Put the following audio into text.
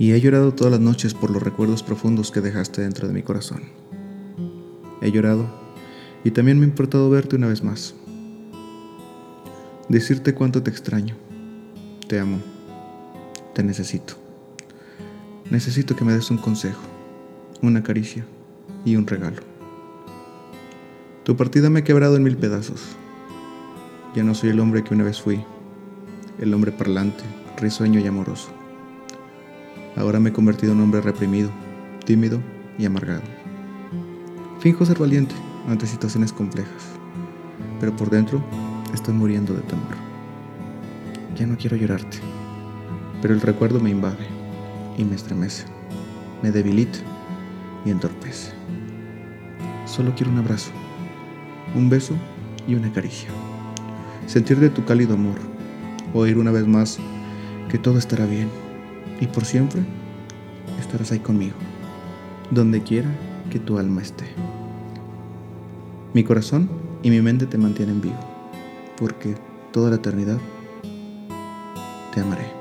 Y he llorado todas las noches por los recuerdos profundos que dejaste dentro de mi corazón. He llorado y también me ha importado verte una vez más. Decirte cuánto te extraño. Te amo. Te necesito. Necesito que me des un consejo, una caricia y un regalo. Tu partida me ha quebrado en mil pedazos. Ya no soy el hombre que una vez fui, el hombre parlante, risueño y amoroso. Ahora me he convertido en un hombre reprimido, tímido y amargado. Finjo ser valiente ante situaciones complejas, pero por dentro estoy muriendo de temor. Ya no quiero llorarte, pero el recuerdo me invade y me estremece, me debilita y entorpece. Solo quiero un abrazo, un beso y una caricia. Sentir de tu cálido amor, oír una vez más que todo estará bien y por siempre estarás ahí conmigo, donde quiera que tu alma esté. Mi corazón y mi mente te mantienen vivo, porque toda la eternidad te amaré.